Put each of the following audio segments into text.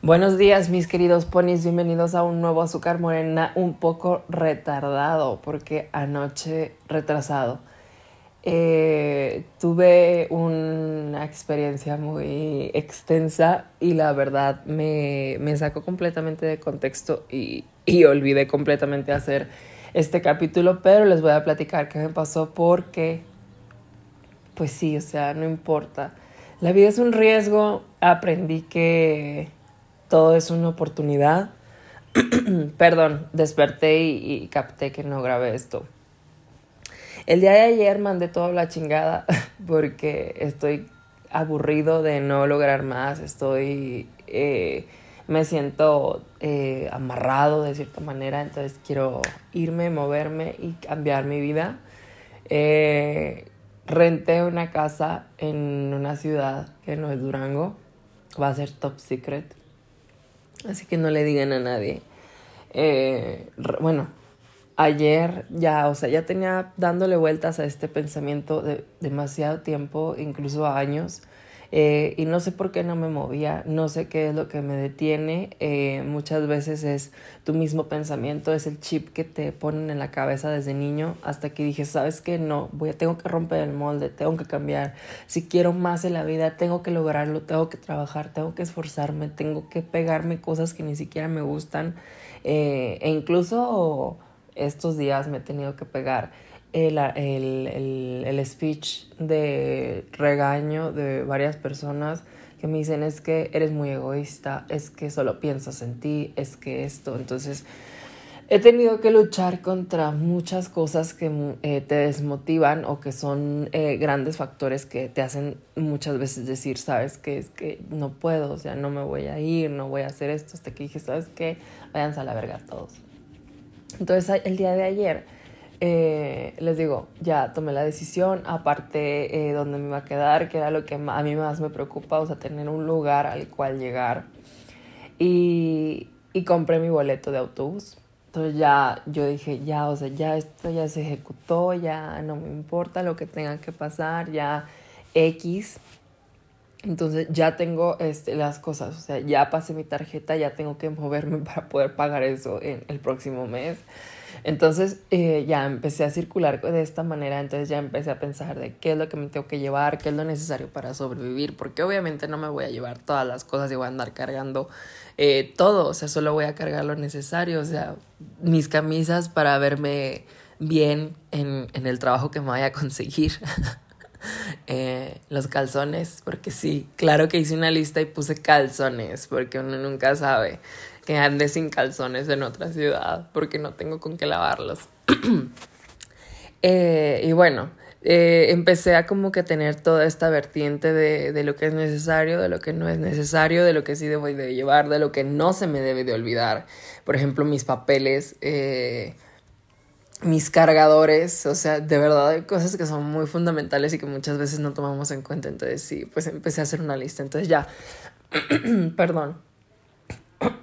Buenos días, mis queridos ponis. Bienvenidos a un nuevo azúcar morena un poco retardado, porque anoche retrasado. Eh, tuve una experiencia muy extensa y la verdad me, me sacó completamente de contexto y, y olvidé completamente hacer este capítulo, pero les voy a platicar qué me pasó porque, pues sí, o sea, no importa. La vida es un riesgo. Aprendí que todo es una oportunidad. Perdón, desperté y, capté que no grabé esto. El día de ayer mandé toda la chingada porque estoy aburrido de no lograr más, estoy, eh, me siento eh, amarrado de cierta manera, entonces quiero irme, moverme y cambiar mi vida. Eh, renté una casa en una ciudad que no es Durango, va a ser top secret. Así que no le digan a nadie. Eh, bueno, ayer ya, o sea, ya tenía dándole vueltas a este pensamiento de demasiado tiempo, incluso años. Eh, y no sé por qué no me movía, no sé qué es lo que me detiene. Eh, muchas veces es tu mismo pensamiento, es el chip que te ponen en la cabeza desde niño hasta que dije, sabes que no, voy tengo que romper el molde, tengo que cambiar. Si quiero más en la vida, tengo que lograrlo, tengo que trabajar, tengo que esforzarme, tengo que pegarme cosas que ni siquiera me gustan. Eh, e incluso estos días me he tenido que pegar el, el, el, speech de regaño de varias personas que me dicen es que eres muy egoísta, es que solo piensas en ti, es que esto. Entonces, he tenido que luchar contra muchas cosas que eh, te desmotivan o que son eh, grandes factores que te hacen muchas veces decir, sabes que es que no puedo, o sea, no me voy a ir, no voy a hacer esto, hasta que dije, sabes que váyanse a la verga todos. Entonces, el día de ayer eh, les digo, ya tomé la decisión, aparte eh, dónde me iba a quedar, que era lo que a mí más me preocupa, o sea, tener un lugar al cual llegar. Y, y compré mi boleto de autobús. Entonces ya yo dije, ya, o sea, ya esto ya se ejecutó, ya no me importa lo que tenga que pasar, ya X. Entonces ya tengo este, las cosas, o sea, ya pasé mi tarjeta, ya tengo que moverme para poder pagar eso en el próximo mes. Entonces eh, ya empecé a circular de esta manera, entonces ya empecé a pensar de qué es lo que me tengo que llevar, qué es lo necesario para sobrevivir, porque obviamente no me voy a llevar todas las cosas y voy a andar cargando eh, todo, o sea, solo voy a cargar lo necesario, o sea, mis camisas para verme bien en, en el trabajo que me vaya a conseguir. Eh, los calzones, porque sí, claro que hice una lista y puse calzones, porque uno nunca sabe que ande sin calzones en otra ciudad porque no tengo con qué lavarlos. Eh, y bueno, eh, empecé a como que tener toda esta vertiente de, de, lo que es necesario, de lo que no es necesario, de lo que sí debo de llevar, de lo que no se me debe de olvidar. Por ejemplo, mis papeles, eh, mis cargadores, o sea, de verdad hay cosas que son muy fundamentales y que muchas veces no tomamos en cuenta. Entonces sí, pues empecé a hacer una lista. Entonces ya, perdón.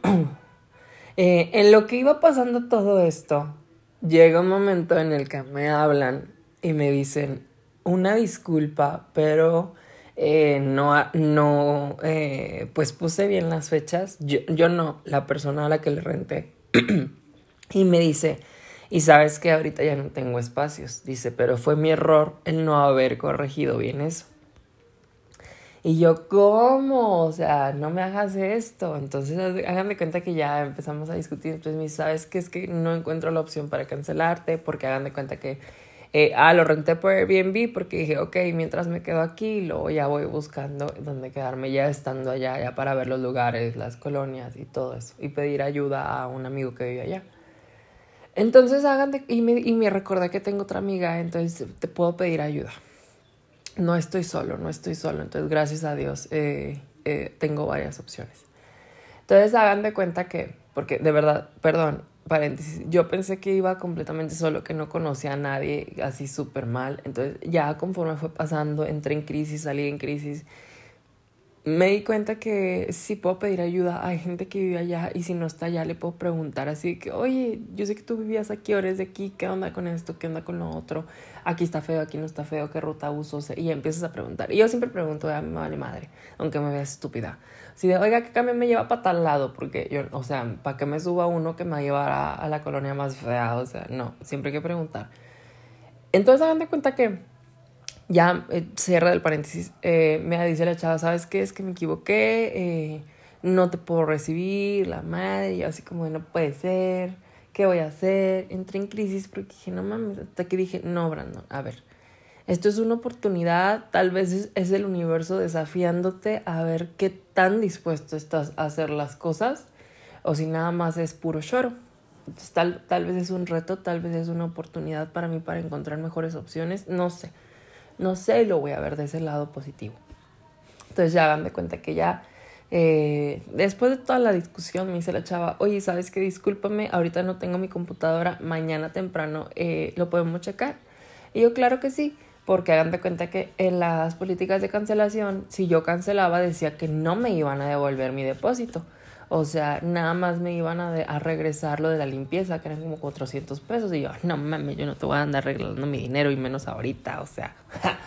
Eh, en lo que iba pasando todo esto, llega un momento en el que me hablan y me dicen una disculpa, pero eh, no, no eh, pues puse bien las fechas. Yo, yo no, la persona a la que le renté. y me dice, y sabes que ahorita ya no tengo espacios. Dice, pero fue mi error el no haber corregido bien eso. Y yo, ¿cómo? O sea, no me hagas esto. Entonces, hagan de cuenta que ya empezamos a discutir. Entonces, me sabes que es que no encuentro la opción para cancelarte, porque hagan de cuenta que, eh, ah, lo renté por Airbnb, porque dije, ok, mientras me quedo aquí, luego ya voy buscando dónde quedarme, ya estando allá, ya para ver los lugares, las colonias y todo eso, y pedir ayuda a un amigo que vive allá. Entonces, hagan de, y me, y me recordé que tengo otra amiga, entonces te puedo pedir ayuda no estoy solo, no estoy solo. Entonces, gracias a Dios, eh, eh, tengo varias opciones. Entonces, hagan de cuenta que, porque de verdad, perdón, paréntesis, yo pensé que iba completamente solo, que no conocía a nadie así súper mal. Entonces, ya conforme fue pasando, entré en crisis, salí en crisis. Me di cuenta que sí puedo pedir ayuda. Hay gente que vive allá y si no está allá le puedo preguntar así que, oye, yo sé que tú vivías aquí, ahora es de aquí, ¿qué onda con esto? ¿Qué onda con lo otro? Aquí está feo, aquí no está feo, ¿qué ruta uso? Y empiezas a preguntar. Y yo siempre pregunto, a mi madre madre, aunque me vea estúpida. Si de, oiga, ¿qué cambio me lleva para tal lado? Porque yo, o sea, ¿para qué me suba uno que me llevará a la colonia más fea? O sea, no, siempre hay que preguntar. Entonces hagan de cuenta que ya eh, cierra el paréntesis, eh, me dice la chava, ¿sabes qué? Es que me equivoqué, eh, no te puedo recibir, la madre, y así como, no puede ser, ¿qué voy a hacer? Entré en crisis porque dije, no mames, hasta que dije, no, Brandon, a ver, esto es una oportunidad, tal vez es, el universo desafiándote a ver qué tan dispuesto estás a hacer las cosas o si nada más es puro choro. tal, tal vez es un reto, tal vez es una oportunidad para mí para encontrar mejores opciones, no sé no sé, lo voy a ver de ese lado positivo. Entonces ya de cuenta que ya, eh, después de toda la discusión, me dice la chava, oye, ¿sabes qué? Discúlpame, ahorita no tengo mi computadora, mañana temprano eh, lo podemos checar. Y yo, claro que sí, porque hagan de cuenta que en las políticas de cancelación, si yo cancelaba, decía que no me iban a devolver mi depósito. O sea, nada más me iban a, a, regresar lo de la limpieza, que eran como 400 pesos. Y yo, no mames, yo no te voy a andar arreglando mi dinero y menos ahorita, o sea.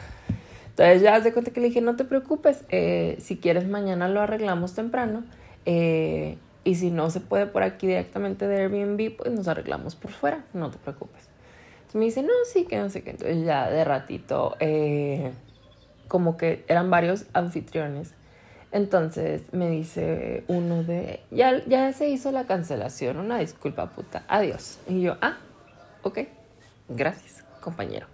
Entonces ya de cuenta que le dije, no te preocupes, eh, si quieres mañana lo arreglamos temprano. Eh, y si no se puede por aquí directamente de Airbnb, pues nos arreglamos por fuera, no te preocupes. Entonces me dice, no, sí, que no sé qué. Entonces ya de ratito, eh, como que eran varios anfitriones entonces me dice uno de, ya, ya se hizo la cancelación, una disculpa puta, adiós. Y yo, ah, ok, gracias, compañero.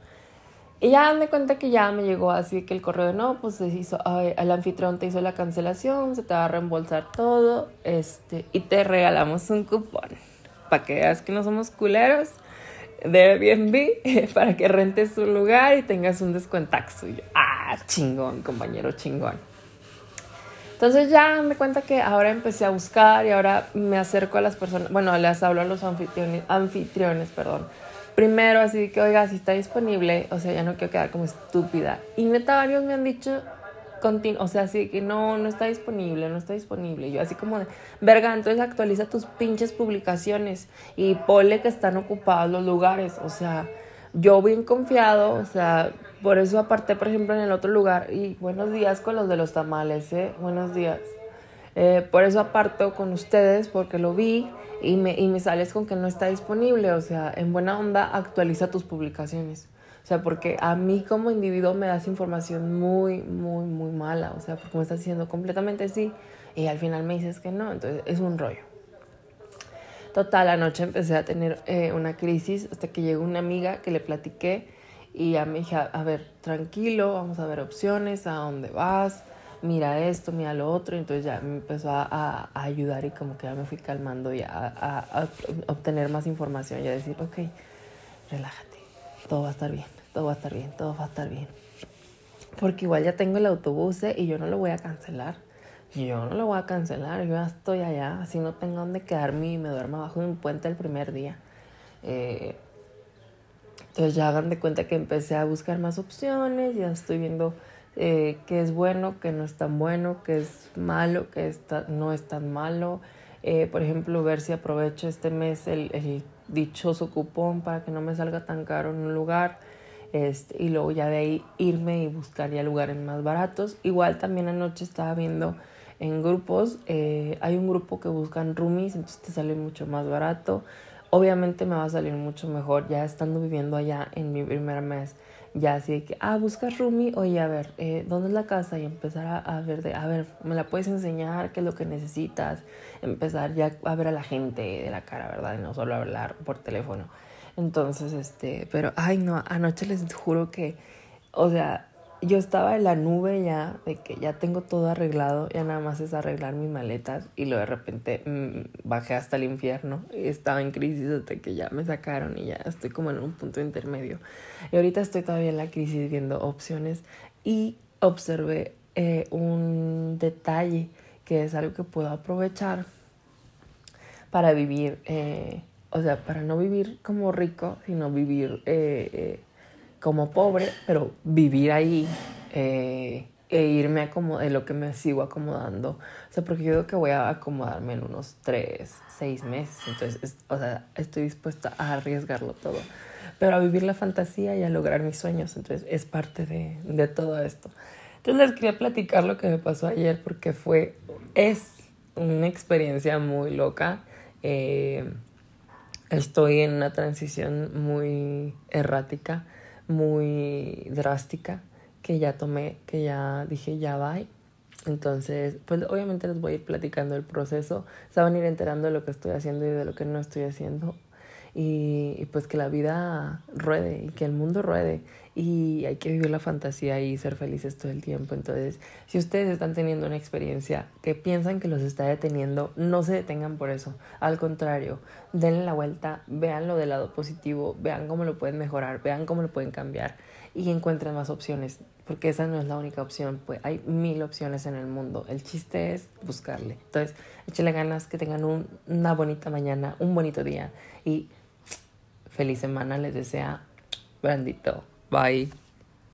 Y ya me cuenta que ya me llegó así que el correo no, pues se hizo, el anfitrión te hizo la cancelación, se te va a reembolsar todo, este, y te regalamos un cupón para que veas que no somos culeros de Airbnb para que rentes un lugar y tengas un descuentaxo. Y yo, ah, chingón, compañero, chingón. Entonces ya me cuenta que ahora empecé a buscar y ahora me acerco a las personas, bueno, les hablo a los anfitriones, anfitriones, perdón. Primero así que, oiga, si está disponible, o sea, ya no quiero quedar como estúpida. Y neta, varios me han dicho, o sea, así que no, no está disponible, no está disponible. Yo así como de, verga, entonces actualiza tus pinches publicaciones y ponle que están ocupados los lugares, o sea, yo bien confiado, o sea, por eso aparté, por ejemplo, en el otro lugar, y buenos días con los de los tamales, ¿eh? Buenos días. Eh, por eso aparto con ustedes, porque lo vi y me, y me sales con que no está disponible, o sea, en buena onda actualiza tus publicaciones. O sea, porque a mí como individuo me das información muy, muy, muy mala, o sea, porque me estás diciendo completamente sí y al final me dices que no, entonces es un rollo. Total, anoche empecé a tener eh, una crisis hasta que llegó una amiga que le platiqué y ya me dije, a ver, tranquilo, vamos a ver opciones, a dónde vas, mira esto, mira lo otro. Entonces ya me empezó a, ayudar y como que ya me fui calmando y a, obtener más información y a decir, ok, relájate, todo va a estar bien, todo va a estar bien, todo va a estar bien. Porque igual ya tengo el autobús ¿eh? y yo no lo voy a cancelar yo no lo voy a cancelar, yo ya estoy allá, así no tengo dónde quedarme y me duermo abajo de un puente el primer día. Eh, entonces ya hagan de cuenta que empecé a buscar más opciones, ya estoy viendo eh, qué es bueno, qué no es tan bueno, qué es malo, qué está, no es tan malo. Eh, por ejemplo, ver si aprovecho este mes el, el, dichoso cupón para que no me salga tan caro en un lugar. Este, y luego ya de ahí irme y buscar ya lugares más baratos. Igual también anoche estaba viendo en grupos. Eh, hay un grupo que buscan roomies, entonces te sale mucho más barato. Obviamente me va a salir mucho mejor ya estando viviendo allá en mi primer mes. Ya así que, ah, buscas roomie, oye, a ver, eh, ¿dónde es la casa? Y empezar a, a, ver, de, a ver, ¿me la puedes enseñar? ¿Qué es lo que necesitas? Empezar ya a ver a la gente de la cara, ¿verdad? Y no solo hablar por teléfono. Entonces, este, pero, ay, no, anoche les juro que, o sea, yo estaba en la nube ya, de que ya tengo todo arreglado, ya nada más es arreglar mis maletas y luego de repente mm, bajé hasta el infierno y estaba en crisis hasta que ya me sacaron y ya estoy como en un punto intermedio. Y ahorita estoy todavía en la crisis viendo opciones y observé eh, un detalle que es algo que puedo aprovechar para vivir, eh, o sea, para no vivir como rico, sino vivir... Eh, como pobre, pero vivir ahí eh, e irme a de lo que me sigo acomodando. O sea, porque yo creo que voy a acomodarme en unos tres, seis meses. Entonces, o sea, estoy dispuesta a arriesgarlo todo. Pero a vivir la fantasía y a lograr mis sueños. Entonces, es parte de, de todo esto. Entonces, les quería platicar lo que me pasó ayer porque fue, es una experiencia muy loca. Eh, estoy en una transición muy errática, muy drástica que ya tomé, que ya dije ya va. Entonces, pues obviamente les voy a ir platicando el proceso, se van a ir enterando de lo que estoy haciendo y de lo que no estoy haciendo. Y, pues que la vida ruede y que el mundo ruede y hay que vivir la fantasía y ser felices todo el tiempo. Entonces, si ustedes están teniendo una experiencia que piensan que los está deteniendo, no se detengan por eso. Al contrario, denle la vuelta, vean lo del lado positivo, vean cómo lo pueden mejorar, vean cómo lo pueden cambiar y encuentren más opciones porque esa no es la única opción, pues hay mil opciones en el mundo. El chiste es buscarle. Entonces, échale ganas, que tengan una bonita mañana, un bonito día y feliz semana les desea Brandito. Bye.